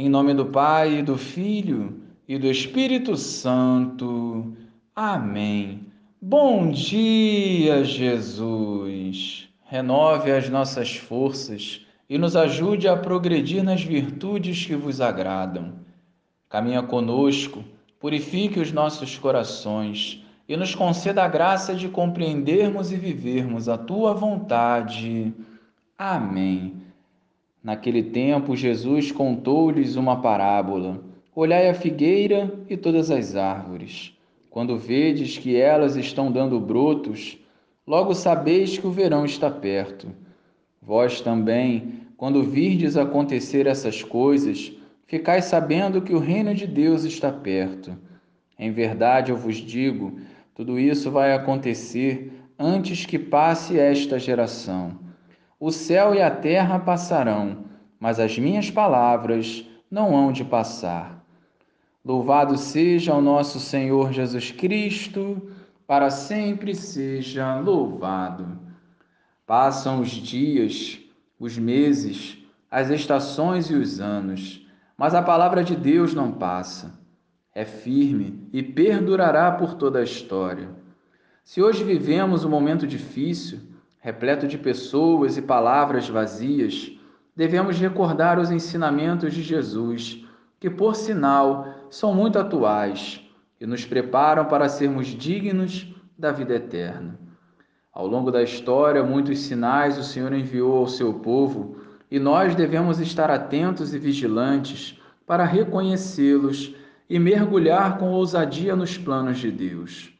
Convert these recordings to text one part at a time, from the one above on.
Em nome do Pai, do Filho e do Espírito Santo. Amém. Bom dia, Jesus. Renove as nossas forças e nos ajude a progredir nas virtudes que vos agradam. Caminha conosco, purifique os nossos corações e nos conceda a graça de compreendermos e vivermos a tua vontade. Amém. Naquele tempo, Jesus contou-lhes uma parábola: Olhai a figueira e todas as árvores. Quando vedes que elas estão dando brotos, logo sabeis que o verão está perto. Vós também, quando virdes acontecer essas coisas, ficais sabendo que o reino de Deus está perto. Em verdade eu vos digo, tudo isso vai acontecer antes que passe esta geração. O céu e a terra passarão, mas as minhas palavras não hão de passar. Louvado seja o nosso Senhor Jesus Cristo, para sempre seja louvado. Passam os dias, os meses, as estações e os anos, mas a palavra de Deus não passa. É firme e perdurará por toda a história. Se hoje vivemos um momento difícil, repleto de pessoas e palavras vazias, devemos recordar os ensinamentos de Jesus, que, por sinal, são muito atuais e nos preparam para sermos dignos da vida eterna. Ao longo da história, muitos sinais o Senhor enviou ao seu povo e nós devemos estar atentos e vigilantes para reconhecê-los e mergulhar com ousadia nos planos de Deus.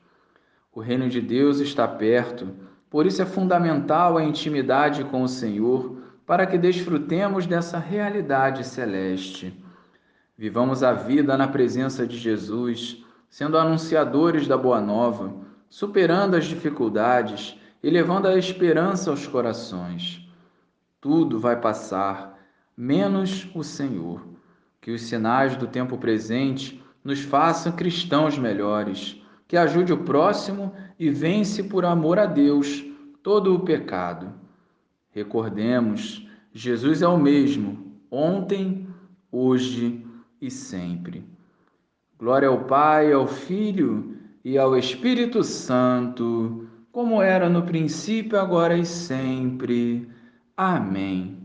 O reino de Deus está perto por isso é fundamental a intimidade com o Senhor para que desfrutemos dessa realidade celeste. Vivamos a vida na presença de Jesus, sendo anunciadores da Boa Nova, superando as dificuldades e levando a esperança aos corações. Tudo vai passar, menos o Senhor. Que os sinais do tempo presente nos façam cristãos melhores que ajude o próximo e vence por amor a Deus todo o pecado. Recordemos, Jesus é o mesmo, ontem, hoje e sempre. Glória ao Pai, ao Filho e ao Espírito Santo, como era no princípio, agora e sempre. Amém.